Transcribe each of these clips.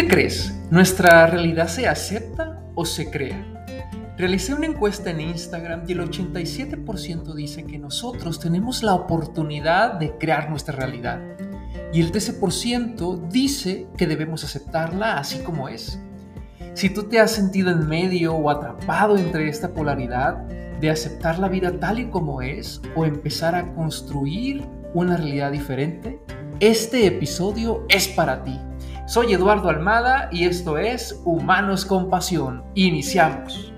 qué crees? ¿Nuestra realidad se acepta o se crea? Realicé una encuesta en Instagram y el 87% dice que nosotros tenemos la oportunidad de crear nuestra realidad. Y el 13% dice que debemos aceptarla así como es. Si tú te has sentido en medio o atrapado entre esta polaridad de aceptar la vida tal y como es o empezar a construir una realidad diferente, este episodio es para ti. Soy Eduardo Almada y esto es Humanos con Pasión. Iniciamos.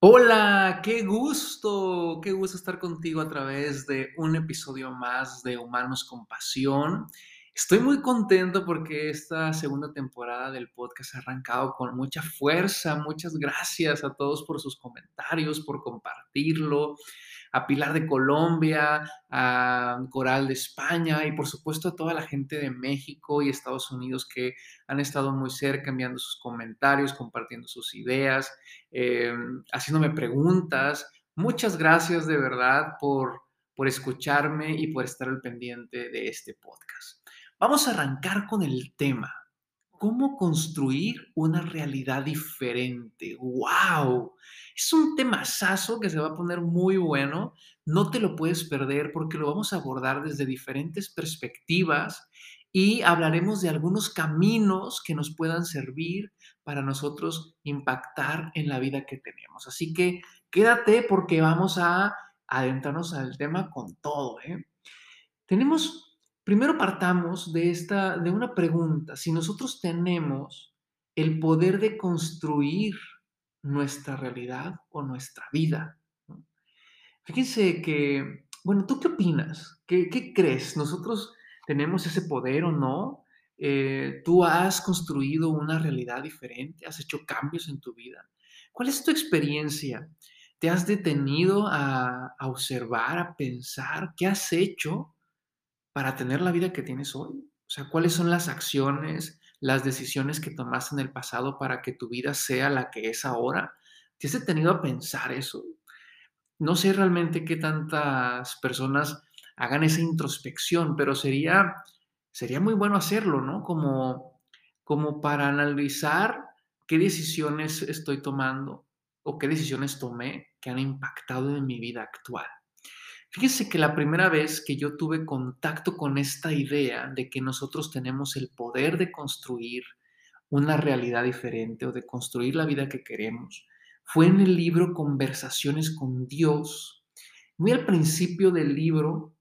Hola, qué gusto, qué gusto estar contigo a través de un episodio más de Humanos con Pasión. Estoy muy contento porque esta segunda temporada del podcast ha arrancado con mucha fuerza. Muchas gracias a todos por sus comentarios, por compartirlo a Pilar de Colombia, a Coral de España y por supuesto a toda la gente de México y Estados Unidos que han estado muy cerca enviando sus comentarios, compartiendo sus ideas, em, haciéndome preguntas. Muchas gracias de verdad por, por escucharme y por estar al pendiente de este podcast. Vamos a arrancar con el tema. ¿Cómo construir una realidad diferente? ¡Wow! Es un temazazo que se va a poner muy bueno. No te lo puedes perder porque lo vamos a abordar desde diferentes perspectivas y hablaremos de algunos caminos que nos puedan servir para nosotros impactar en la vida que tenemos. Así que quédate porque vamos a adentrarnos al tema con todo. ¿eh? Tenemos, primero partamos de, esta, de una pregunta. Si nosotros tenemos el poder de construir nuestra realidad o nuestra vida. Fíjense que, bueno, ¿tú qué opinas? ¿Qué, crees? ¿Nosotros tenemos ese poder o no? Eh, ¿Tú has construido una realidad diferente? ¿Has hecho cambios en tu vida? ¿Cuál es tu experiencia? ¿Te has detenido a, a observar, a pensar qué has hecho para tener la vida que tienes hoy? O sea, ¿cuáles son las acciones, las decisiones que tomaste en el pasado para que tu vida sea la que es ahora? ¿Te has detenido a pensar eso? No sé realmente qué tantas personas hagan esa introspección, pero sería, sería muy bueno hacerlo, ¿no? Como, como para analizar qué decisiones estoy tomando o qué decisiones tomé que han impactado en mi vida actual. Fíjese que la primera vez que yo tuve contacto con esta idea de que nosotros tenemos el poder de construir una realidad diferente o de construir la vida que queremos fue en el libro Conversaciones con Dios. Muy al principio del libro,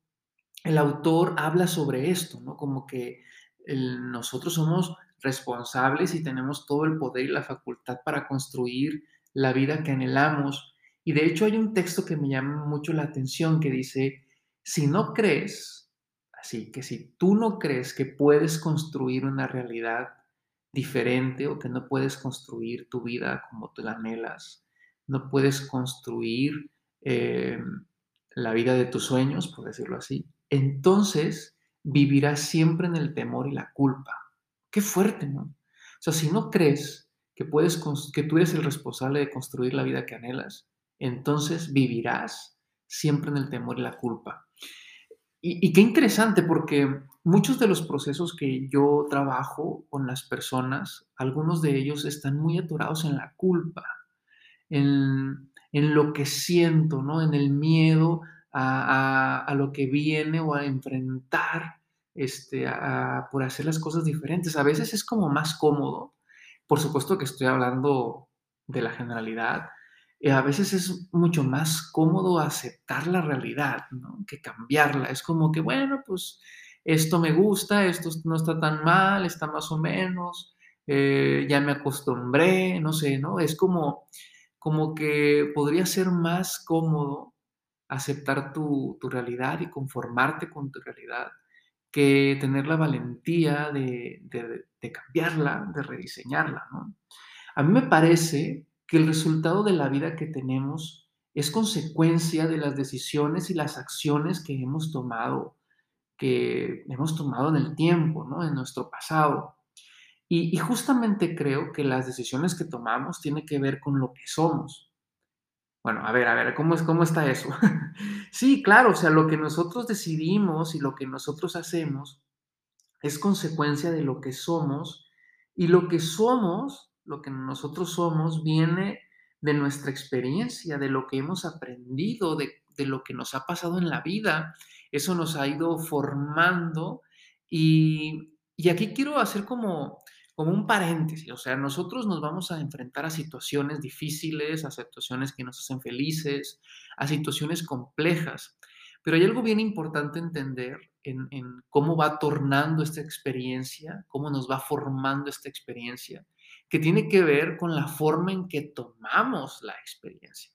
el autor habla sobre esto, ¿no? Como que nosotros somos responsables y tenemos todo el poder y la facultad para construir la vida que anhelamos y de hecho hay un texto que me llama mucho la atención que dice, si no crees, así que si tú no crees que puedes construir una realidad diferente o que no puedes construir tu vida como tú la anhelas, no puedes construir eh, la vida de tus sueños, por decirlo así, entonces vivirás siempre en el temor y la culpa. Qué fuerte, ¿no? O sea, si no crees que puedes que tú eres el responsable de construir la vida que anhelas, entonces vivirás siempre en el temor y la culpa. Y, qué interesante porque muchos de los procesos que yo trabajo con las personas, algunos de ellos están muy atorados en la culpa, en, lo que siento, ¿no? en el miedo a, lo que viene o a enfrentar este, por hacer las cosas diferentes. A veces es como más cómodo. Por supuesto que estoy hablando de la generalidad, eh, a veces es mucho más cómodo aceptar la realidad que cambiarla. Es como que, bueno, pues esto me gusta, esto no está tan mal, está más o menos, eh, ya me acostumbré, no sé, ¿no? Es como, como que podría ser más cómodo aceptar tu, realidad y conformarte con tu realidad que tener la valentía de, de cambiarla, de rediseñarla, ¿no? A mí me parece que el resultado de la vida que tenemos es consecuencia de las decisiones y las acciones que hemos tomado, que hemos tomado en el tiempo, ¿no? en nuestro pasado. Y, justamente creo que las decisiones que tomamos tienen que ver con lo que somos. Bueno, a ver, a ver, ¿cómo, es, cómo está eso? Sí, claro, o sea, lo que nosotros decidimos y lo que nosotros hacemos es consecuencia de lo que somos y lo que somos, lo que nosotros somos, viene de nuestra experiencia, de lo que hemos aprendido, de, lo que nos ha pasado en la vida. Eso nos ha ido formando y, y aquí quiero hacer como, como un paréntesis, o sea, nosotros nos vamos a enfrentar a situaciones difíciles, a situaciones que nos hacen felices, a situaciones complejas, pero hay algo bien importante entender en, en, cómo va tornando esta experiencia, cómo nos va formando esta experiencia, que tiene que ver con la forma en que tomamos la experiencia,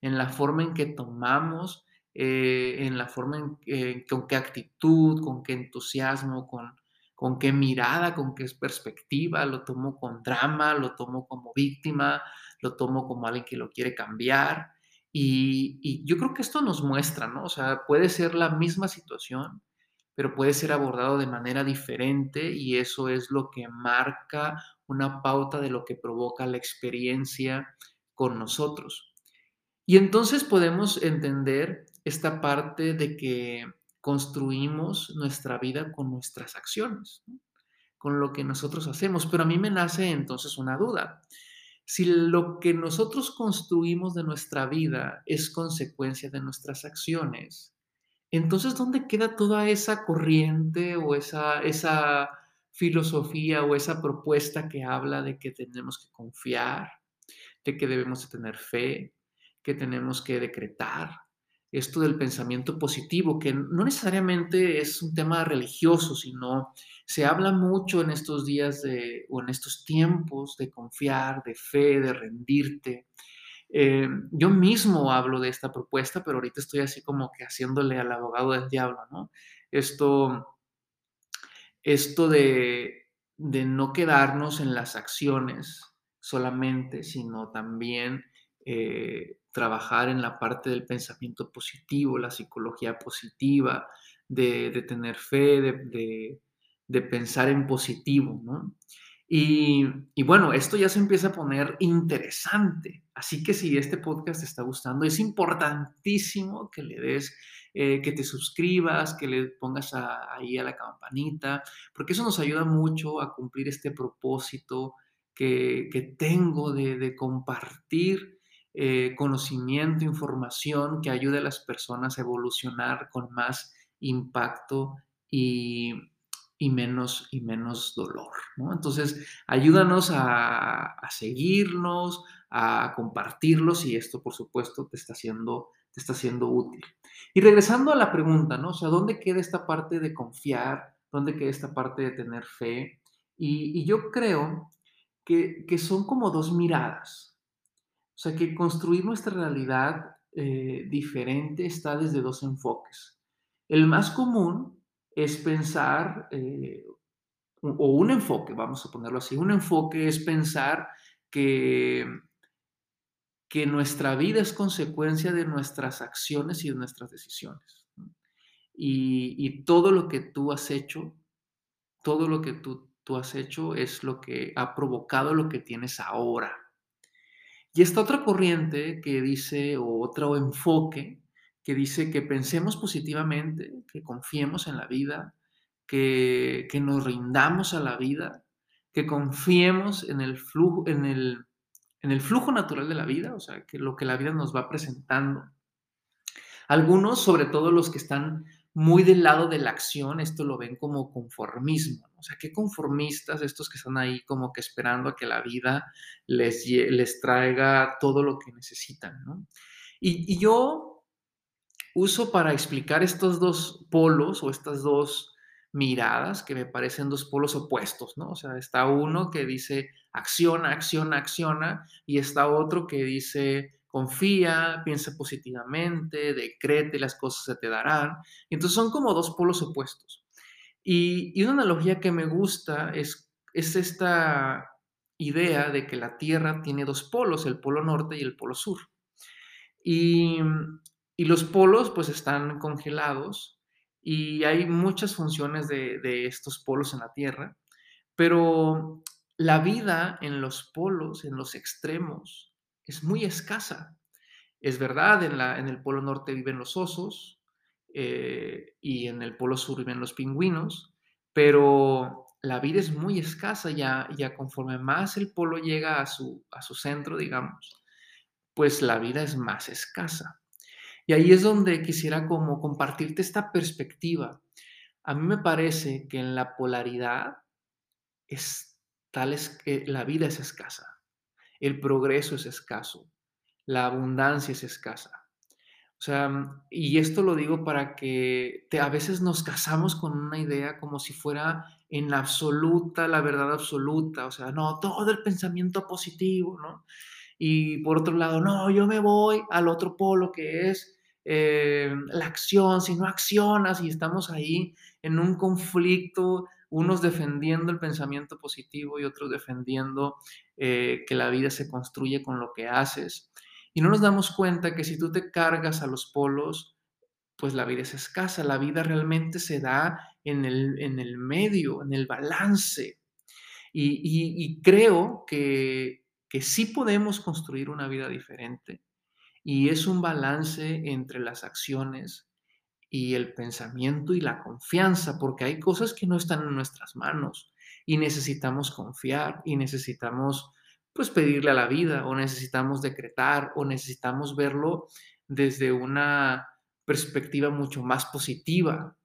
en la forma en que tomamos, eh, en la forma en eh, con qué actitud, con qué entusiasmo, con, con qué mirada, con qué perspectiva, lo tomo con drama, lo tomo como víctima, lo tomo como alguien que lo quiere cambiar. Y, y, yo creo que esto nos muestra, ¿no? O sea, puede ser la misma situación, pero puede ser abordado de manera diferente y eso es lo que marca una pauta de lo que provoca la experiencia con nosotros. Y entonces podemos entender esta parte de que construimos nuestra vida con nuestras acciones, con lo que nosotros hacemos. Pero a mí me nace entonces una duda. Si lo que nosotros construimos de nuestra vida es consecuencia de nuestras acciones, entonces ¿dónde queda toda esa corriente o esa, esa filosofía o esa propuesta que habla de que tenemos que confiar, de que debemos de tener fe, que tenemos que decretar, esto del pensamiento positivo, que no necesariamente es un tema religioso, sino se habla mucho en estos días de, o en estos tiempos de confiar, de fe, de rendirte. Eh, yo mismo hablo de esta propuesta, pero ahorita estoy así como que haciéndole al abogado del diablo, ¿no? Esto, esto de, de no quedarnos en las acciones solamente, sino también eh, trabajar en la parte del pensamiento positivo, la psicología positiva, de, de tener fe, de, de, de, pensar en positivo, ¿no? Y, bueno, esto ya se empieza a poner interesante. Así que si este podcast te está gustando, es importantísimo que le des, eh, que te suscribas, que le pongas a, ahí a la campanita, porque eso nos ayuda mucho a cumplir este propósito que, que tengo de, de compartir eh, conocimiento, información que ayude a las personas a evolucionar con más impacto y, y menos, y menos dolor. ¿no? Entonces, ayúdanos a, a, seguirnos, a compartirlos y esto, por supuesto, te está siendo, te está siendo útil. Y regresando a la pregunta, ¿no? O sea, ¿dónde queda esta parte de confiar? ¿Dónde queda esta parte de tener fe? Y, yo creo que, que son como dos miradas. O sea que construir nuestra realidad eh, diferente está desde dos enfoques. El más común es pensar, eh, o un enfoque, vamos a ponerlo así, un enfoque es pensar que, que nuestra vida es consecuencia de nuestras acciones y de nuestras decisiones. Y, y, todo lo que tú has hecho, todo lo que tú, tú has hecho es lo que ha provocado lo que tienes ahora. Y esta otra corriente que dice, o otro enfoque, que dice que pensemos positivamente, que confiemos en la vida, que, que nos rindamos a la vida, que confiemos en el, flujo, en, el, en el flujo natural de la vida, o sea, que lo que la vida nos va presentando. Algunos, sobre todo los que están muy del lado de la acción, esto lo ven como conformismo. O sea, qué conformistas estos que están ahí como que esperando a que la vida les, les traiga todo lo que necesitan, ¿no? Y, y yo uso para explicar estos dos polos o estas dos miradas que me parecen dos polos opuestos, ¿no? O sea, está uno que dice acciona, acciona, acciona, y está otro que dice confía, piensa positivamente, decrete, las cosas se te darán. Entonces son como dos polos opuestos. Y, y una analogía que me gusta es, es esta idea de que la Tierra tiene dos polos, el polo norte y el polo sur. Y, y los polos pues están congelados y hay muchas funciones de, de estos polos en la Tierra, pero la vida en los polos, en los extremos, es muy escasa. Es verdad, en, la, en el Polo Norte viven los osos eh, y en el Polo Sur viven los pingüinos, pero la vida es muy escasa ya, ya conforme más el polo llega a su, a su centro, digamos, pues la vida es más escasa. Y ahí es donde quisiera como compartirte esta perspectiva. A mí me parece que en la polaridad es tal es que la vida es escasa, el progreso es escaso, la abundancia es escasa. O sea, y esto lo digo para que a veces nos casamos con una idea como si fuera en absoluta, la verdad absoluta, o sea, no, todo el pensamiento positivo, ¿no? Y por otro lado, no, yo me voy al otro polo que es eh, la acción, si no accionas y estamos ahí en un conflicto, unos defendiendo el pensamiento positivo y otros defendiendo eh, que la vida se construye con lo que haces. Y no nos damos cuenta que si tú te cargas a los polos, pues la vida es escasa, la vida realmente se da en el, en el medio, en el balance. Y, creo que, que sí podemos construir una vida diferente. Y es un balance entre las acciones y el pensamiento y la confianza, porque hay cosas que no están en nuestras manos y necesitamos confiar y necesitamos pues pedirle a la vida o necesitamos decretar o necesitamos verlo desde una perspectiva mucho más positiva.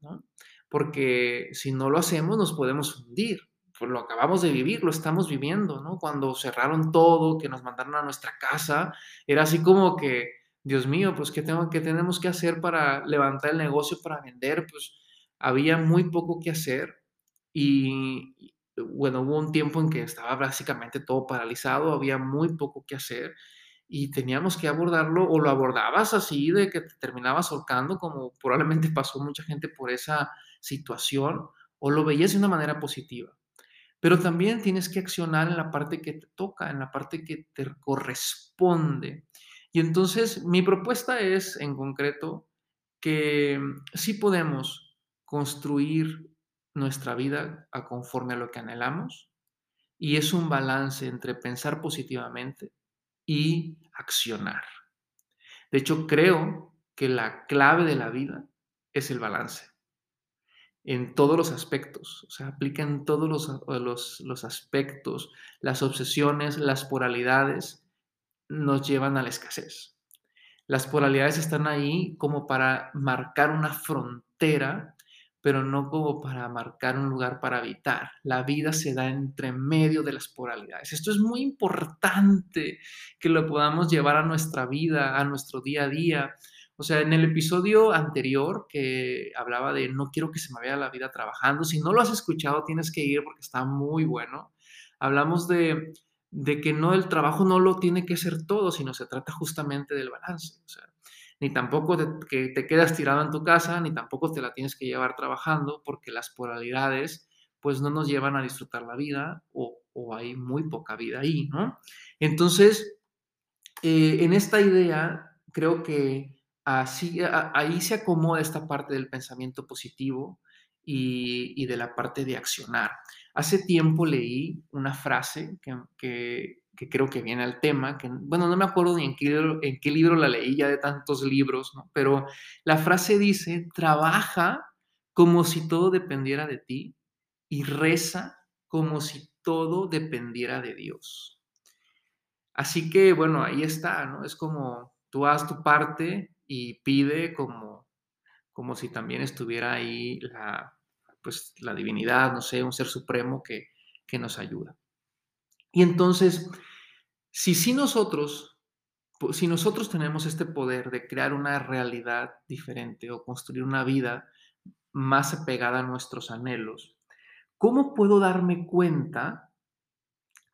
Porque si no lo hacemos nos podemos hundir. Pues lo acabamos de vivir, lo estamos viviendo, ¿no? Cuando cerraron todo, que nos mandaron a nuestra casa, era así como que, Dios mío, pues ¿qué, tengo, qué tenemos que hacer para levantar el negocio, para vender? Pues había muy poco que hacer y, bueno, hubo un tiempo en que estaba básicamente todo paralizado, había muy poco que hacer y teníamos que abordarlo o lo abordabas así de que te terminabas ahorcando, como probablemente pasó mucha gente por esa situación, o lo veías de una manera positiva. Pero también tienes que accionar en la parte que te toca, en la parte que te corresponde. Y entonces mi propuesta es, en concreto, que sí podemos construir nuestra vida a conforme a lo que anhelamos y es un balance entre pensar positivamente y accionar. De hecho, creo que la clave de la vida es el balance en todos los aspectos, o sea, aplica todos los, los, aspectos, las obsesiones, las polaridades nos llevan a la escasez. Las polaridades están ahí como para marcar una frontera pero no como para marcar un lugar para habitar. La vida se da entre medio de las polaridades. Esto es muy importante que lo podamos llevar a nuestra vida, a nuestro día a día. O sea, en el episodio anterior que hablaba de no quiero que se me vaya la vida trabajando, si no lo has escuchado tienes que ir porque está muy bueno. Hablamos de, de que no el trabajo no lo tiene que ser todo, sino se trata justamente del balance. O sea, ni tampoco te, que te quedas tirado en tu casa, ni tampoco te la tienes que llevar trabajando, porque las polaridades pues no nos llevan a disfrutar la vida o, hay muy poca vida ahí, ¿no? Entonces, eh, en esta idea, creo que así, ahí se acomoda esta parte del pensamiento positivo y, de la parte de accionar. Hace tiempo leí una frase que, que creo que viene al tema, que bueno, no me acuerdo ni en qué en qué libro la leí ya de tantos libros, ¿no? pero la frase dice, trabaja como si todo dependiera de ti y reza como si todo dependiera de Dios. Así que bueno, ahí está, ¿no? Es como tú haz tu parte y pide como, como si también estuviera ahí la, pues, la divinidad, no sé, un ser supremo que, que nos ayuda. Y entonces, si nosotros, si nosotros tenemos este poder de crear una realidad diferente o construir una vida más apegada a nuestros anhelos, ¿cómo puedo darme cuenta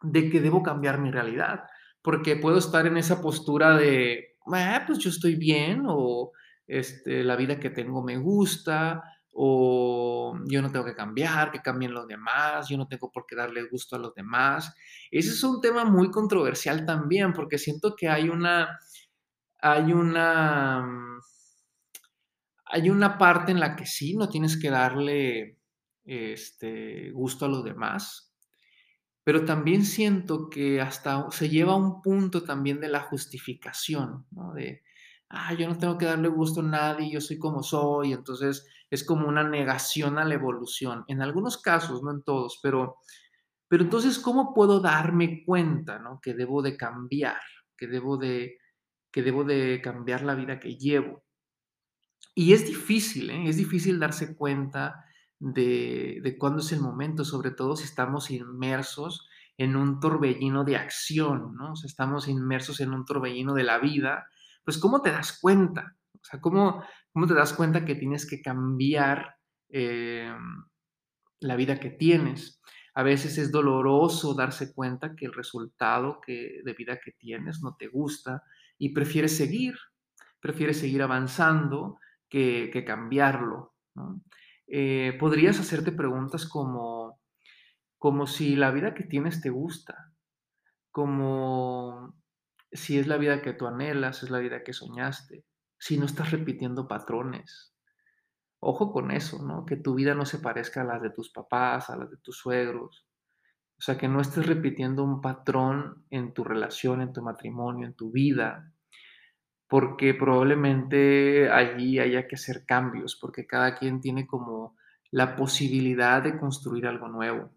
de que debo cambiar mi realidad? Porque puedo estar en esa postura de, ah, pues yo estoy bien o este, la vida que tengo me gusta o yo no tengo que cambiar, que cambien los demás, yo no tengo por qué darle gusto a los demás. Ese es un tema muy controversial también, porque siento que hay una, hay una, mm, hay una parte en la que sí, no tienes que darle este, gusto a los demás, pero también siento que hasta se lleva un punto también de la justificación, ¿no? De, ah, yo no tengo que darle gusto a nadie, yo soy como soy, entonces es como una negación a la evolución. En algunos casos, no en todos, pero, pero entonces, ¿cómo puedo darme cuenta ¿no? que debo de cambiar, que debo de, que debo de cambiar la vida que llevo? Y es difícil, ¿eh? es difícil darse cuenta de, de cuándo es el momento, sobre todo si estamos inmersos en un torbellino de acción, ¿no? O sea, estamos inmersos en un torbellino de la vida, pues ¿cómo te das cuenta? O sea, ¿cómo, cómo te das cuenta que tienes que cambiar eh, la vida que tienes? A veces es doloroso darse cuenta que el resultado que, de vida que tienes no te gusta y prefieres seguir, prefieres seguir avanzando que, que cambiarlo. Eh, podrías hacerte preguntas como, como si la vida que tienes te gusta, como si es la vida que tú anhelas, es la vida que soñaste, si no estás repitiendo patrones. Ojo con eso, ¿no? Que tu vida no se parezca a las de tus papás, a las de tus suegros. O sea, que no estés repitiendo un patrón en tu relación, en tu matrimonio, en tu vida, porque probablemente allí haya que hacer cambios, porque cada quien tiene como la posibilidad de construir algo nuevo.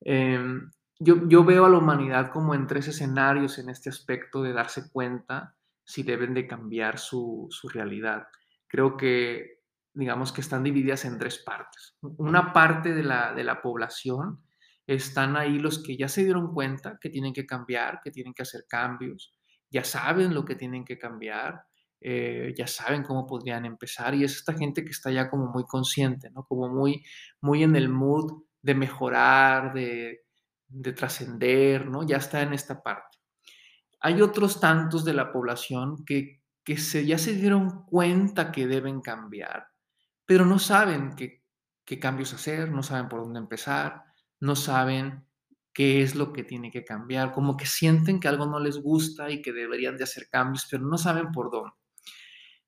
Em, yo, yo, veo a la humanidad como en tres escenarios en este aspecto de darse cuenta si deben de cambiar su, su realidad. Creo que, digamos que están divididas en tres partes. Una parte de la, de la población están ahí los que ya se dieron cuenta que tienen que cambiar, que tienen que hacer cambios, ya saben lo que tienen que cambiar, eh, ya saben cómo podrían empezar y es esta gente que está ya como muy consciente, ¿no? Como muy, muy en el mood de mejorar, de, de trascender, ¿no? Ya está en esta parte. Hay otros tantos de la población que, que se, ya se dieron cuenta que deben cambiar, pero no saben qué, qué cambios hacer, no saben por dónde empezar, no saben qué es lo que tiene que cambiar, como que sienten que algo no les gusta y que deberían de hacer cambios, pero no saben por dónde.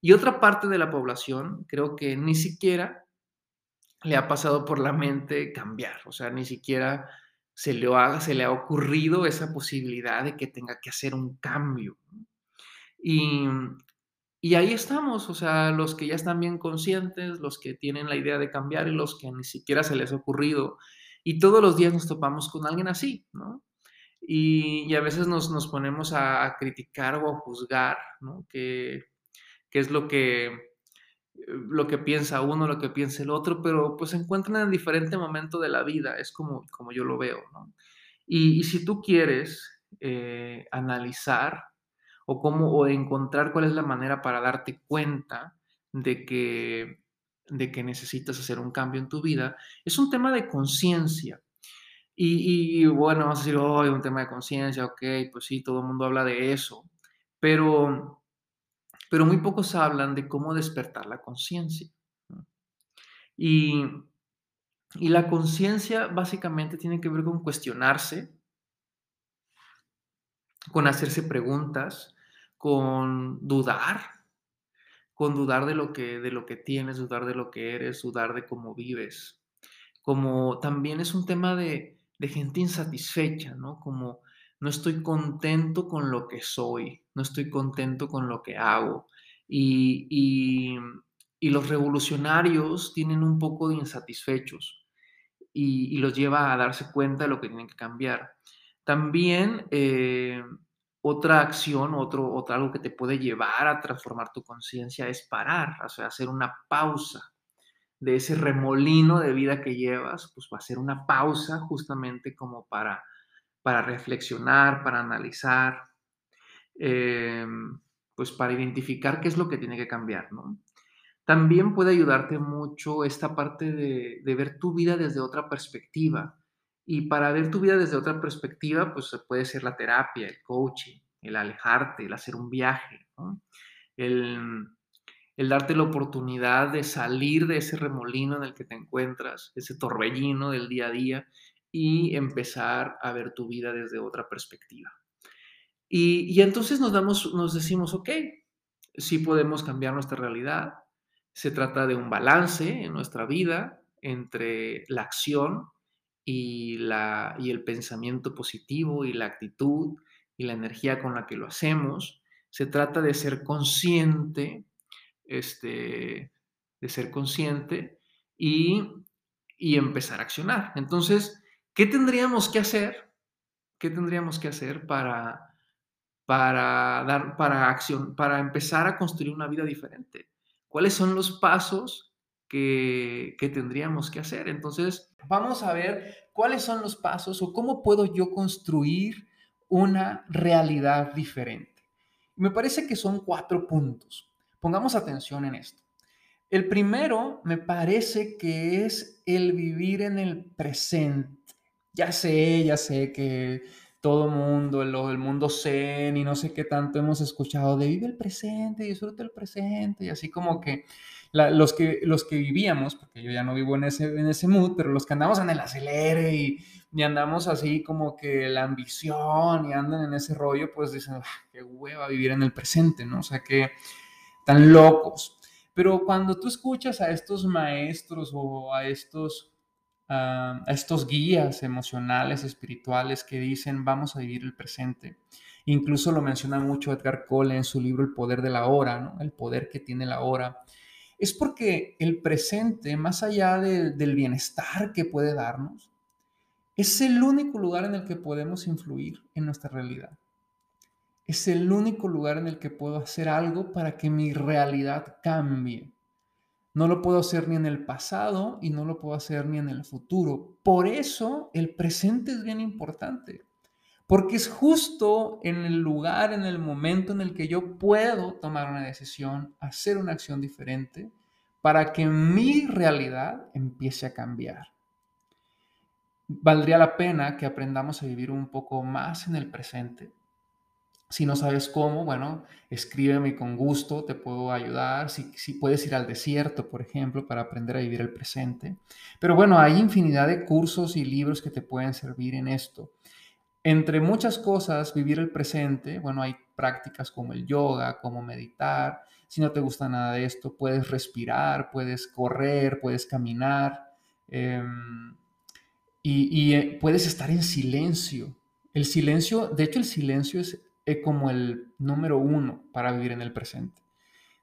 Y otra parte de la población creo que ni siquiera le ha pasado por la mente cambiar, o sea, ni siquiera se le, ha, se le ha ocurrido esa posibilidad de que tenga que hacer un cambio. Y, y ahí estamos, o sea, los que ya están bien conscientes, los que tienen la idea de cambiar y los que ni siquiera se les ha ocurrido. Y todos los días nos topamos con alguien así, ¿no? Y, y a veces nos, nos ponemos a, criticar o a juzgar, ¿no? Que, que es lo que lo que piensa uno, lo que piensa el otro, pero pues se encuentran en diferente momento de la vida, es como, como yo lo veo, ¿no? Y, y si tú quieres eh, analizar o, cómo, o encontrar cuál es la manera para darte cuenta de que, de que necesitas hacer un cambio en tu vida, es un tema de conciencia. Y, bueno, vamos a decir, oh, un tema de conciencia, ok, pues sí, todo el mundo habla de eso, pero pero muy pocos hablan de cómo despertar la conciencia. Y, y la conciencia básicamente tiene que ver con cuestionarse, con hacerse preguntas, con dudar, con dudar de lo que, de lo que tienes, dudar de lo que eres, dudar de cómo vives. Como también es un tema de, gente insatisfecha, ¿no? Como no estoy contento con lo que soy, no estoy contento con lo que hago. Y, y, los revolucionarios tienen un poco de insatisfechos y, y, los lleva a darse cuenta de lo que tienen que cambiar. También eh, otra acción, otro, otro, algo que te puede llevar a transformar tu conciencia es parar, o sea, hacer una pausa de ese remolino de vida que llevas, pues va a ser una pausa justamente como para para reflexionar, para analizar, eh, pues para identificar qué es lo que tiene que cambiar, ¿no? También puede ayudarte mucho esta parte de, ver tu vida desde otra perspectiva. Y para ver tu vida desde otra perspectiva, pues puede ser la terapia, el coaching, el alejarte, el hacer un viaje, el, el darte la oportunidad de salir de ese remolino en el que te encuentras, ese torbellino del día a día, y empezar a ver tu vida desde otra perspectiva. Y, y entonces nos, damos, nos decimos, ok, sí podemos cambiar nuestra realidad. Se trata de un balance en nuestra vida entre la acción y, la, y el pensamiento positivo y la actitud y la energía con la que lo hacemos. Se trata de ser consciente, este, de ser consciente y, y empezar a accionar. Entonces, ¿qué tendríamos que hacer? ¿Qué tendríamos que hacer para, para, dar, para, acción, para empezar a construir una vida diferente? ¿Cuáles son los pasos que, tendríamos que hacer? Entonces, vamos a ver cuáles son los pasos o cómo puedo yo construir una realidad diferente. Me parece que son cuatro puntos. Pongamos atención en esto. El primero me parece que es el vivir en el presente. Ya sé, ya sé que todo mundo, el, el mundo zen y no sé qué tanto hemos escuchado de vive el presente, disfruta el presente y así como que los que los que vivíamos, porque yo ya no vivo en ese, en ese mood, pero los que andamos en el acelere y, andamos así como que la ambición y andan en ese rollo, pues dicen, ah, qué hueva vivir en el presente, ¿no? O sea, que tan locos. Pero cuando tú escuchas a estos maestros o a estos, a estos guías emocionales, espirituales que dicen vamos a vivir el presente, incluso lo menciona mucho Edgar Cole en su libro El poder de la hora, ¿no? el poder que tiene la hora, es porque el presente, más allá del bienestar que puede darnos, es el único lugar en el que podemos influir en nuestra realidad es el único lugar en el que puedo hacer algo para que mi realidad cambie. No lo puedo hacer ni en el pasado y no lo puedo hacer ni en el futuro. Por eso el presente es bien importante, porque es justo en el lugar, en el momento en el que yo puedo tomar una decisión, hacer una acción diferente, para que mi realidad empiece a cambiar. Valdría la pena que aprendamos a vivir un poco más en el presente, si no sabes cómo, bueno, escríbeme con gusto, te puedo ayudar. Si, puedes ir al desierto, por ejemplo, para aprender a vivir el presente. Pero bueno, hay infinidad de cursos y libros que te pueden servir en esto. Entre muchas cosas, vivir el presente, bueno, hay prácticas como el yoga, como meditar. Si no te gusta nada de esto, puedes respirar, puedes correr, puedes caminar em, y, y eh, puedes estar en silencio. El silencio, de hecho el silencio es como el número uno para vivir en el presente.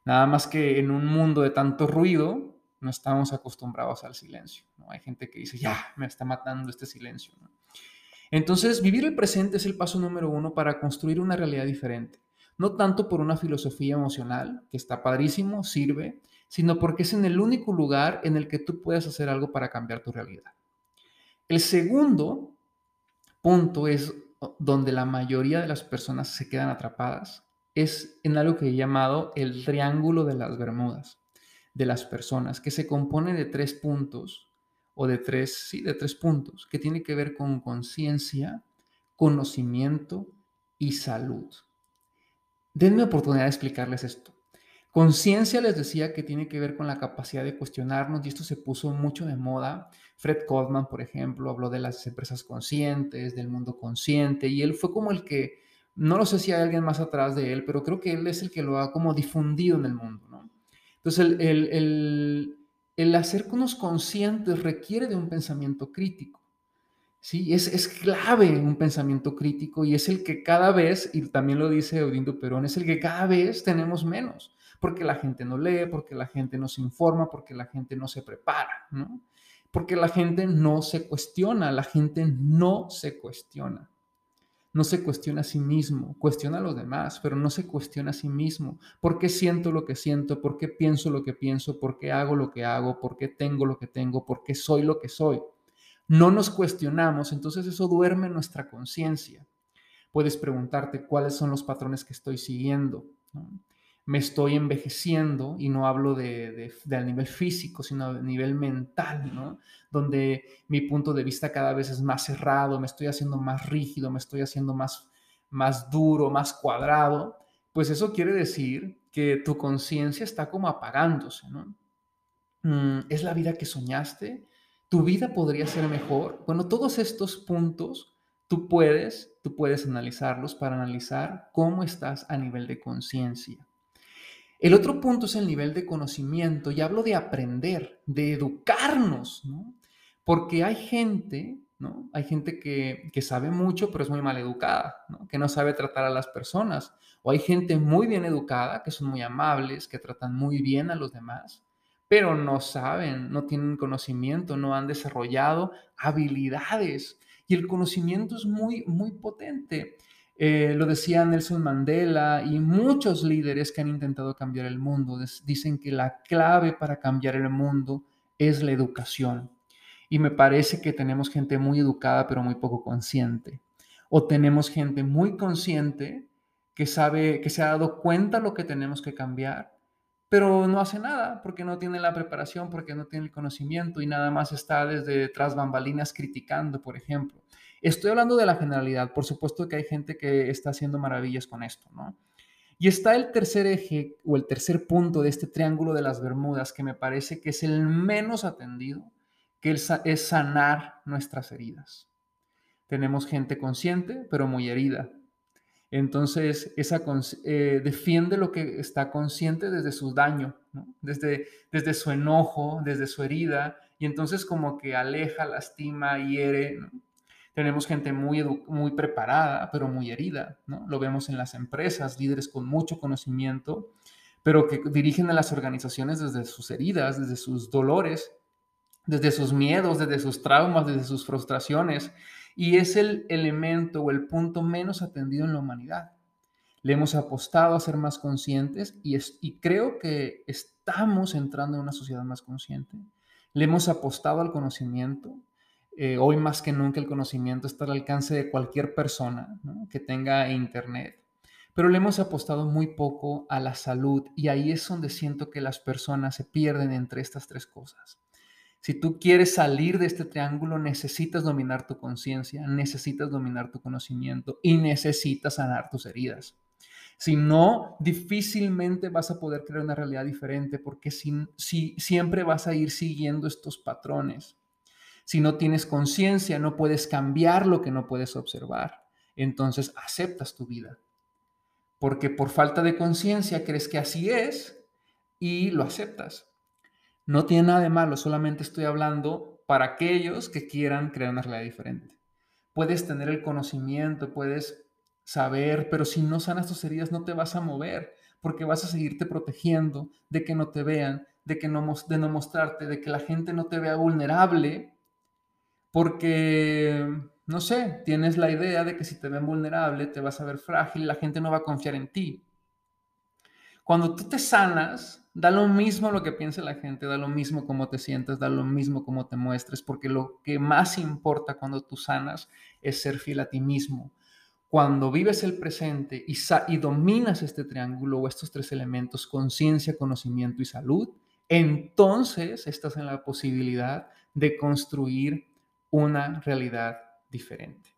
Nada más que en un mundo de tanto ruido, no estamos acostumbrados al silencio. ¿no? Hay gente que dice, ya, me está matando este silencio. Entonces, vivir el presente es el paso número uno para construir una realidad diferente. No tanto por una filosofía emocional, que está padrísimo, sirve, sino porque es en el único lugar en el que tú puedes hacer algo para cambiar tu realidad. El segundo punto es donde la mayoría de las personas se quedan atrapadas es en algo que he llamado el triángulo de las Bermudas de las personas, que se compone de tres puntos o de tres, sí, de tres puntos, que tiene que ver con conciencia, conocimiento y salud. Denme oportunidad de explicarles esto. Conciencia les decía que tiene que ver con la capacidad de cuestionarnos y esto se puso mucho de moda. Fred Goldman, por ejemplo, habló de las empresas conscientes, del mundo consciente y él fue como el que, no lo sé si hay alguien más atrás de él, pero creo que él es el que lo ha como difundido en el mundo. ¿no? Entonces, el, el, el, el hacernos conscientes requiere de un pensamiento crítico. Sí, es, es, clave un pensamiento crítico y es el que cada vez, y también lo dice Odindo Perón, es el que cada vez tenemos menos porque la gente no lee, porque la gente no se informa, porque la gente no se prepara, ¿no? Porque la gente no se cuestiona, la gente no se cuestiona. No se cuestiona a sí mismo, cuestiona a los demás, pero no se cuestiona a sí mismo. ¿Por qué siento lo que siento? ¿Por qué pienso lo que pienso? ¿Por qué hago lo que hago? ¿Por qué tengo lo que tengo? ¿Por qué soy lo que soy? No nos cuestionamos, entonces eso duerme en nuestra conciencia. Puedes preguntarte cuáles son los patrones que estoy siguiendo. Me estoy envejeciendo, y no hablo de, de, nivel físico, sino a nivel mental, ¿no? Donde mi punto de vista cada vez es más cerrado, me estoy haciendo más rígido, me estoy haciendo más, más duro, más cuadrado, pues eso quiere decir que tu conciencia está como apagándose, ¿no? Mm, ¿Es la vida que soñaste? ¿Tu vida podría ser mejor? Bueno, todos estos puntos tú puedes, tú puedes analizarlos para analizar cómo estás a nivel de conciencia. El otro punto es el nivel de conocimiento, y hablo de aprender, de educarnos, ¿no? Porque hay gente, ¿no? Hay gente que, sabe mucho, pero es muy mal educada, ¿no? que no sabe tratar a las personas. O hay gente muy bien educada, que son muy amables, que tratan muy bien a los demás, pero no saben, no tienen conocimiento, no han desarrollado habilidades. Y el conocimiento es muy, muy potente. Eh, lo decía Nelson Mandela y muchos líderes que han intentado cambiar el mundo. Dicen que la clave para cambiar el mundo es la educación. Y me parece que tenemos gente muy educada pero muy poco consciente. O tenemos gente muy consciente que sabe, que se ha dado cuenta lo que tenemos que cambiar, pero no hace nada porque no tiene la preparación, porque no tiene el conocimiento y nada más está desde tras bambalinas criticando, por ejemplo. Estoy hablando de la generalidad, por supuesto que hay gente que está haciendo maravillas con esto, ¿no? Y está el tercer eje o el tercer punto de este triángulo de las Bermudas que me parece que es el menos atendido, que es sanar nuestras heridas. Tenemos gente consciente, pero muy herida. Entonces, esa eh, defiende lo que está consciente desde su daño, desde, desde su enojo, desde su herida, y entonces como que aleja, lastima, hiere. Tenemos gente muy, muy preparada, pero muy herida, ¿no? Lo vemos en las empresas, líderes con mucho conocimiento, pero que dirigen a las organizaciones desde sus heridas, desde sus dolores, desde sus miedos, desde sus traumas, desde sus frustraciones. Y es el elemento o el punto menos atendido en la humanidad. Le hemos apostado a ser más conscientes y, y creo que estamos entrando en una sociedad más consciente. Le hemos apostado al conocimiento, eh, hoy más que nunca el conocimiento está al alcance de cualquier persona que tenga internet, pero le hemos apostado muy poco a la salud y ahí es donde siento que las personas se pierden entre estas tres cosas. Si tú quieres salir de este triángulo, necesitas dominar tu conciencia, necesitas dominar tu conocimiento y necesitas sanar tus heridas. Si no, difícilmente vas a poder crear una realidad diferente porque si, si, siempre vas a ir siguiendo estos patrones. Si no tienes conciencia, no puedes cambiar lo que no puedes observar. Entonces aceptas tu vida. Porque por falta de conciencia crees que así es y lo aceptas. No tiene nada de malo, solamente estoy hablando para aquellos que quieran crear una realidad diferente. Puedes tener el conocimiento, puedes saber, pero si no sanas tus heridas no te vas a mover, porque vas a seguirte protegiendo de que no te vean, de que no de no mostrarte, de que la gente no te vea vulnerable porque, no sé, tienes la idea de que si te ven vulnerable, te vas a ver frágil, la gente no va a confiar en ti. Cuando tú te sanas, da lo mismo lo que piense la gente, da lo mismo cómo te sientes, da lo mismo cómo te muestres, porque lo que más importa cuando tú sanas es ser fiel a ti mismo. Cuando vives el presente y, y dominas este triángulo o estos tres elementos, conciencia, conocimiento y salud, entonces estás en la posibilidad de construir una realidad diferente.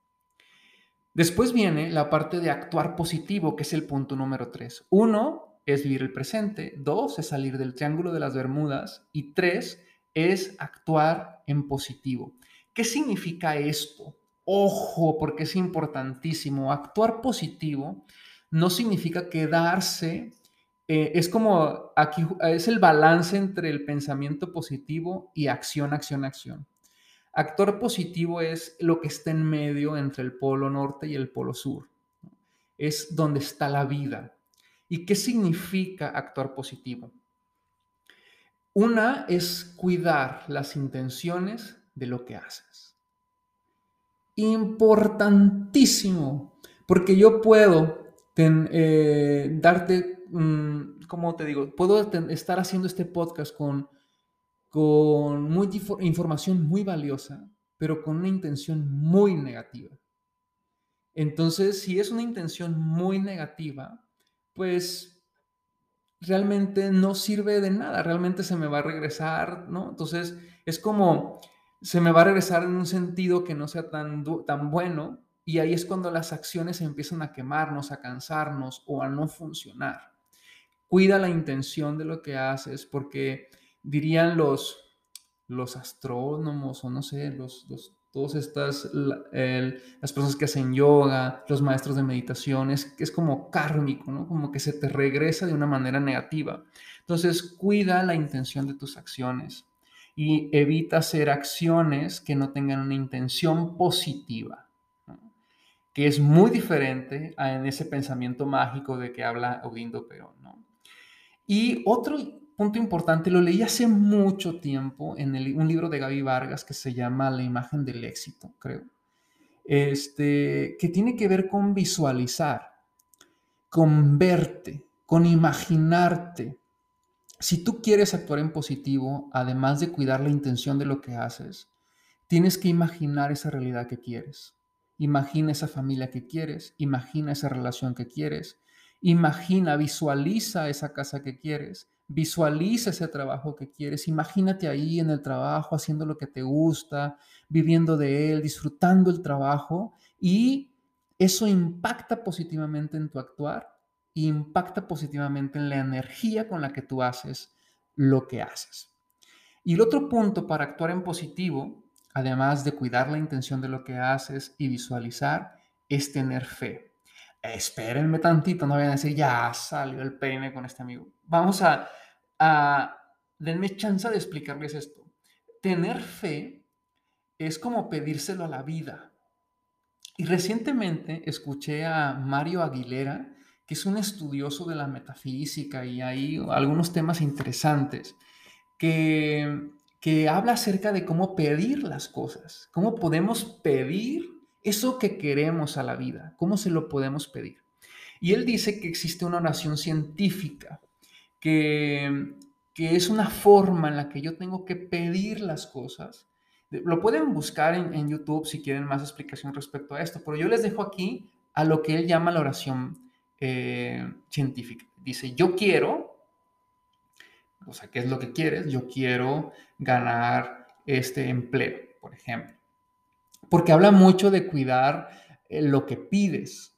Después viene la parte de actuar positivo, que es el punto número tres. Uno es vivir el presente, dos es salir del triángulo de las Bermudas y tres es actuar en positivo. ¿Qué significa esto? Ojo, porque es importantísimo. Actuar positivo no significa quedarse, eh, es como aquí, es el balance entre el pensamiento positivo y acción, acción, acción. Actor positivo es lo que está en medio entre el polo norte y el polo sur. Es donde está la vida. ¿Y qué significa actuar positivo? Una es cuidar las intenciones de lo que haces. Importantísimo, porque yo puedo eh, darte, ¿cómo te digo? Puedo estar haciendo este podcast con con muy información muy valiosa, pero con una intención muy negativa. Entonces, si es una intención muy negativa, pues realmente no sirve de nada, realmente se me va a regresar, ¿no? Entonces, es como se me va a regresar en un sentido que no sea tan, tan bueno y ahí es cuando las acciones empiezan a quemarnos, a cansarnos o a no funcionar. Cuida la intención de lo que haces porque dirían los, los astrónomos o no sé, los, los todas estas, las personas que hacen yoga, los maestros de meditación, es, es como kármico, ¿no? Como que se te regresa de una manera negativa. Entonces, cuida la intención de tus acciones. y evita hacer acciones que no tengan una intención positiva, que es muy diferente a en ese pensamiento mágico de que habla Odindo Perón. ¿no? Y otro punto importante, lo leí hace mucho tiempo en un libro de Gaby Vargas que se llama La imagen del éxito, creo, este, que tiene que ver con visualizar, con verte, con imaginarte. Si tú quieres actuar en positivo, además de cuidar la intención de lo que haces, tienes que imaginar esa realidad que quieres. Imagina esa familia que quieres, imagina esa relación que quieres, imagina, visualiza esa casa que quieres, Visualiza ese trabajo que quieres. Imagínate ahí en el trabajo haciendo lo que te gusta, viviendo de él, disfrutando el trabajo y eso impacta positivamente en tu actuar impacta positivamente en la energía con la que tú haces lo que haces. Y el otro punto para actuar en positivo, además de cuidar la intención de lo que haces y visualizar, es tener fe espérenme tantito, no vayan a decir, ya salió el peine con este amigo. Vamos a, a, denme chance de explicarles esto. Tener fe es como pedírselo a la vida. Y recientemente escuché a Mario Aguilera, que es un estudioso de la metafísica y hay algunos temas interesantes, que, que habla acerca de cómo pedir las cosas, cómo podemos pedir eso que queremos a la vida, ¿cómo se lo podemos pedir? Y él dice que existe una oración científica, que, es una forma en la que yo tengo que pedir las cosas. Lo pueden buscar en, YouTube si quieren más explicación respecto a esto, pero yo les dejo aquí a lo que él llama la oración eh, científica. Dice, yo quiero, o sea, ¿qué es lo que quieres? Yo quiero ganar este empleo, por ejemplo porque habla mucho de cuidar eh, lo que pides.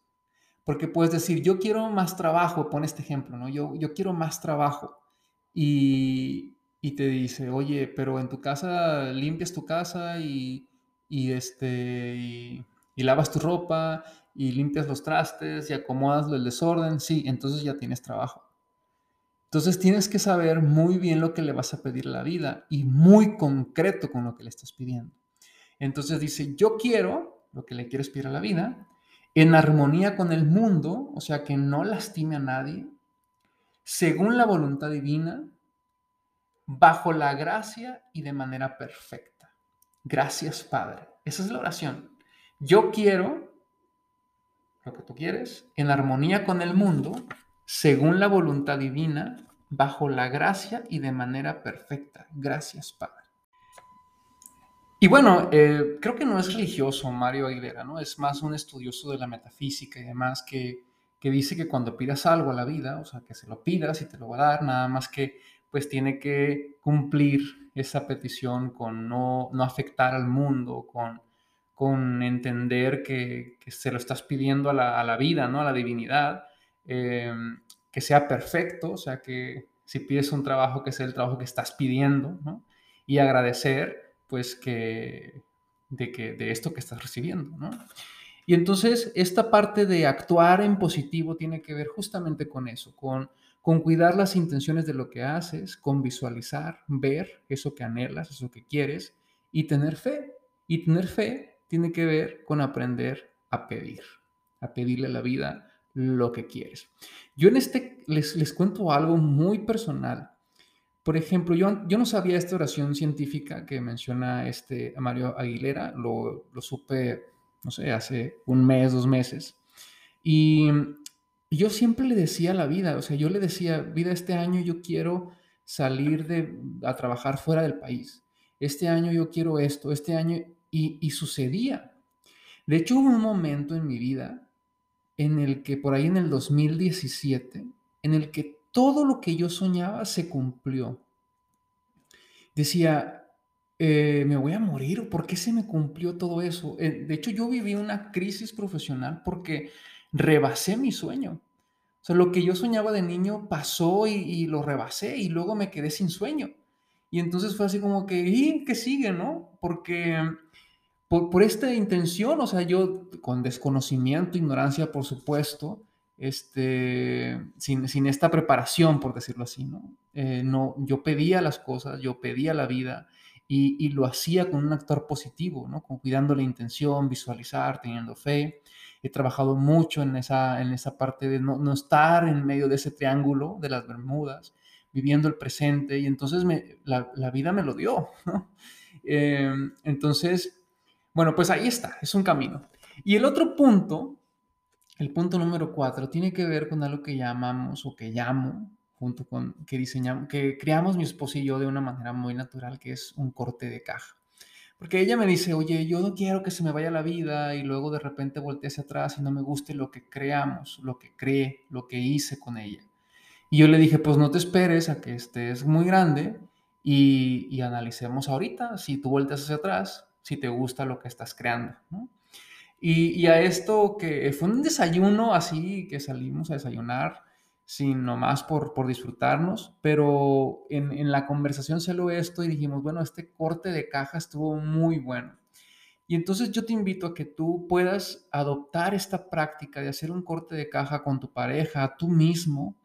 Porque puedes decir, yo quiero más trabajo, pon este ejemplo, ¿no? Yo, yo quiero más trabajo. Y, te dice, oye, pero en tu casa limpias tu casa y, este, y, y, lavas tu ropa y limpias los trastes y acomodas el desorden, sí, entonces ya tienes trabajo. Entonces tienes que saber muy bien lo que le vas a pedir a la vida y muy concreto con lo que le estás pidiendo. Entonces dice, yo quiero, lo que le quiero pedir a la vida, en armonía con el mundo, o sea, que no lastime a nadie, según la voluntad divina, bajo la gracia y de manera perfecta. Gracias, Padre. Esa es la oración. Yo quiero lo que tú quieres, en armonía con el mundo, según la voluntad divina, bajo la gracia y de manera perfecta. Gracias, Padre. Y bueno, eh, creo que no es religioso Mario Aguilera, ¿no? Es más un estudioso de la metafísica y demás que, que dice que cuando pidas algo a la vida, o sea, que se lo pidas y te lo va a dar, nada más que pues tiene que cumplir esa petición con no, no afectar al mundo, con, con entender que, que, se lo estás pidiendo a la, a la, vida, ¿no? A la divinidad, eh, que sea perfecto, o sea, que si pides un trabajo, que sea el trabajo que estás pidiendo, ¿no? Y agradecer pues que de, que, de esto que estás recibiendo, ¿no? Y entonces esta parte de actuar en positivo tiene que ver justamente con eso, con, con cuidar las intenciones de lo que haces, con visualizar, ver eso que anhelas, eso que quieres y tener fe. Y tener fe tiene que ver con aprender a pedir, a pedirle a la vida lo que quieres. Yo en este les, les cuento algo muy personal. Por ejemplo, yo, yo no sabía esta oración científica que menciona este Mario Aguilera, lo, lo supe, no sé, hace un mes, dos meses. Y yo siempre le decía a la vida, o sea, yo le decía, vida, este año yo quiero salir de, a trabajar fuera del país. Este año yo quiero esto, este año, y, y sucedía. De hecho, hubo un momento en mi vida en el que por ahí en el 2017, en el que todo lo que yo soñaba se cumplió. Decía, eh, me voy a morir, ¿por qué se me cumplió todo eso? Eh, de hecho, yo viví una crisis profesional porque rebasé mi sueño. O sea, lo que yo soñaba de niño pasó y, lo rebasé y luego me quedé sin sueño. Y entonces fue así como que, ¿y qué sigue, no? Porque por, por, esta intención, o sea, yo con desconocimiento, ignorancia, por supuesto, este, sin, sin, esta preparación, por decirlo así, ¿no? Eh, ¿no? Yo pedía las cosas, yo pedía la vida y, lo hacía con un actor positivo, ¿no? Con cuidando la intención, visualizar, teniendo fe. He trabajado mucho en esa, en esa parte de no, estar en medio de ese triángulo de las Bermudas, viviendo el presente, y entonces me, la, vida me lo dio, ¿no? Em, entonces, bueno, pues ahí está, es un camino. Y el otro punto, el punto número cuatro, tiene que ver con algo que llamamos o que llamo junto con que diseñamos, que creamos mi esposo y yo de una manera muy natural, que es un corte de caja. Porque ella me dice, oye, yo no quiero que se me vaya la vida y luego de repente voltee hacia atrás y no me guste lo que creamos, lo que cree, lo que hice con ella. Y yo le dije, pues no te esperes a que estés muy grande y, y analicemos ahorita si tú volteas hacia atrás, si te gusta lo que estás creando. Y, a esto que fue un desayuno así que salimos a desayunar sino más por, por disfrutarnos, pero en, en, la conversación salió esto y dijimos, bueno, este corte de caja estuvo muy bueno. Y entonces yo te invito a que tú puedas adoptar esta práctica de hacer un corte de caja con tu pareja, tú mismo,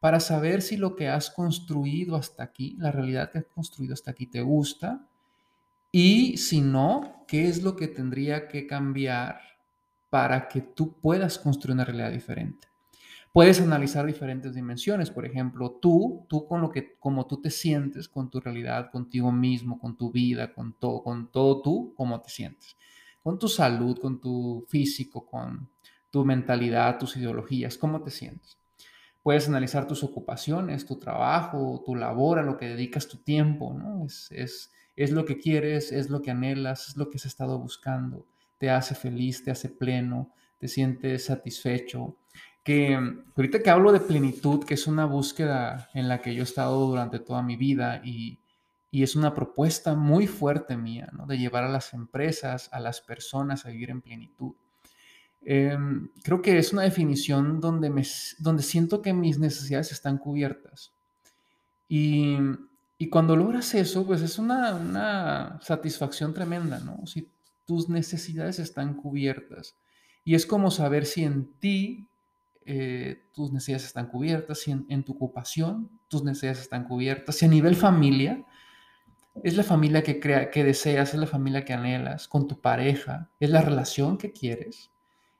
para saber si lo que has construido hasta aquí, la realidad que has construido hasta aquí, te gusta. Y si no, ¿qué es lo que tendría que cambiar para que tú puedas construir una realidad diferente? Puedes analizar diferentes dimensiones, por ejemplo, tú, tú con lo que, como tú te sientes con tu realidad, contigo mismo, con tu vida, con todo, con todo tú, cómo te sientes, con tu salud, con tu físico, con tu mentalidad, tus ideologías, cómo te sientes. Puedes analizar tus ocupaciones, tu trabajo, tu labor, a lo que dedicas tu tiempo, ¿no? Es, es, es lo que quieres, es lo que anhelas, es lo que has estado buscando, te hace feliz, te hace pleno, te sientes satisfecho, que ahorita que hablo de plenitud, que es una búsqueda en la que yo he estado durante toda mi vida y, es una propuesta muy fuerte mía, ¿no? De llevar a las empresas, a las personas a vivir en plenitud. Em, creo que es una definición donde, me, donde siento que mis necesidades están cubiertas. Y, cuando logras eso, pues es una, una satisfacción tremenda, ¿no? Si tus necesidades están cubiertas. Y es como saber si en ti eh, tus necesidades están cubiertas, si en, tu ocupación tus necesidades están cubiertas, si a nivel familia es la familia que, crea, que deseas, es la familia que anhelas, con tu pareja, es la relación que quieres.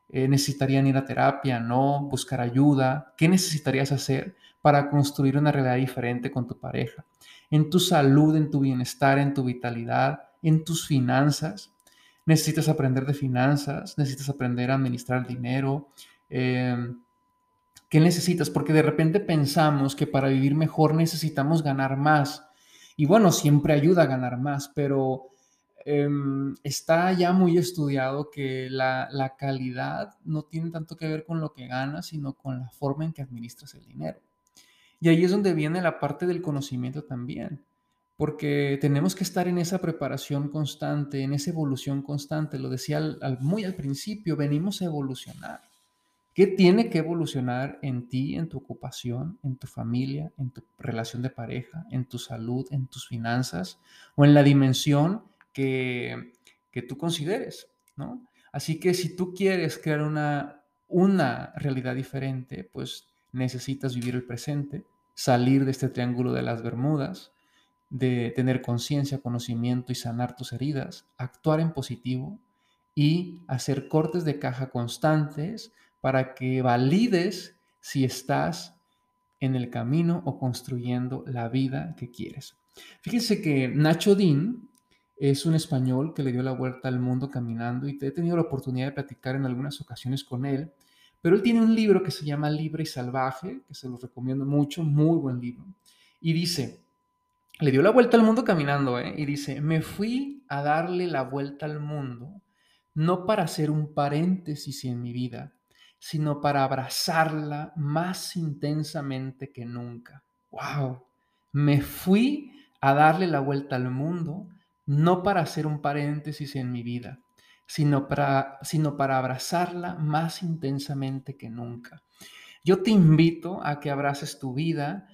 Eh, necesitarían ir a terapia, no, buscar ayuda. ¿Qué necesitarías hacer para construir una realidad diferente con tu pareja? En tu salud, en tu bienestar, en tu vitalidad, en tus finanzas. Necesitas aprender de finanzas, necesitas aprender a administrar dinero. Eh, ¿Qué necesitas? Porque de repente pensamos que para vivir mejor necesitamos ganar más. Y bueno, siempre ayuda a ganar más, pero em, está ya muy estudiado que la, la, calidad no tiene tanto que ver con lo que ganas, sino con la forma en que administras el dinero. Y ahí es donde viene la parte del conocimiento también, porque tenemos que estar en esa preparación constante, en esa evolución constante. Lo decía muy al principio, venimos a evolucionar. ¿Qué tiene que evolucionar en ti, en tu ocupación, en tu familia, en tu relación de pareja, en tu salud, en tus finanzas o en la dimensión que, que tú consideres? ¿no? Así que si tú quieres crear una, una realidad diferente, pues necesitas vivir el presente, salir de este triángulo de las Bermudas, de tener conciencia, conocimiento y sanar tus heridas, actuar en positivo y hacer cortes de caja constantes para que valides si estás en el camino o construyendo la vida que quieres. Fíjense que Nacho Dean es un español que le dio la vuelta al mundo caminando y he tenido la oportunidad de platicar en algunas ocasiones con él, pero él tiene un libro que se llama Libre y Salvaje, que se lo recomiendo mucho, muy buen libro, y dice, le dio la vuelta al mundo caminando, ¿eh? y dice, me fui a darle la vuelta al mundo, no para hacer un paréntesis en mi vida, sino para abrazarla más intensamente que nunca. ¡Wow! Me fui a darle la vuelta al mundo, no para hacer un paréntesis en mi vida, sino para, sino para abrazarla más intensamente que nunca. Yo te invito a que abraces tu vida,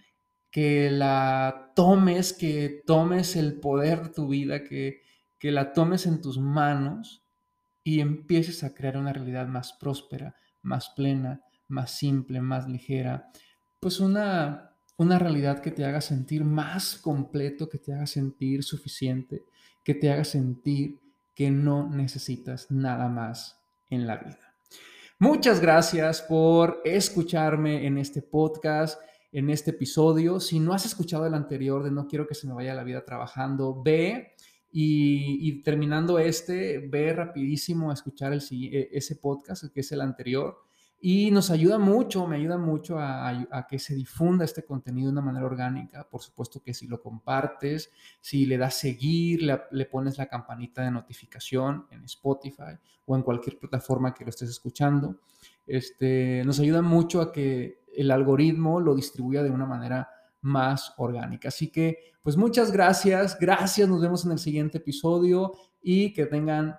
que la tomes, que tomes el poder de tu vida, que, que la tomes en tus manos y empieces a crear una realidad más próspera, más plena, más simple, más ligera, pues una, una realidad que te haga sentir más completo, que te haga sentir suficiente, que te haga sentir que no necesitas nada más en la vida. Muchas gracias por escucharme en este podcast, en este episodio. Si no has escuchado el anterior de No quiero que se me vaya la vida trabajando, ve y, terminando este, ve rapidísimo a escuchar e, ese podcast, que es el anterior. Y nos ayuda mucho, me ayuda mucho a, que se difunda este contenido de una manera orgánica. Por supuesto que si lo compartes, si le das seguir, le, pones la campanita de notificación en Spotify o en cualquier plataforma que lo estés escuchando, este, nos ayuda mucho a que el algoritmo lo distribuya de una manera más orgánica. Así que, pues muchas gracias, gracias, nos vemos en el siguiente episodio y que tengan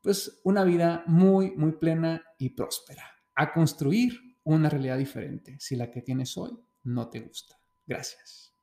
pues una vida muy, muy plena y próspera a construir una realidad diferente si la que tienes hoy no te gusta. Gracias.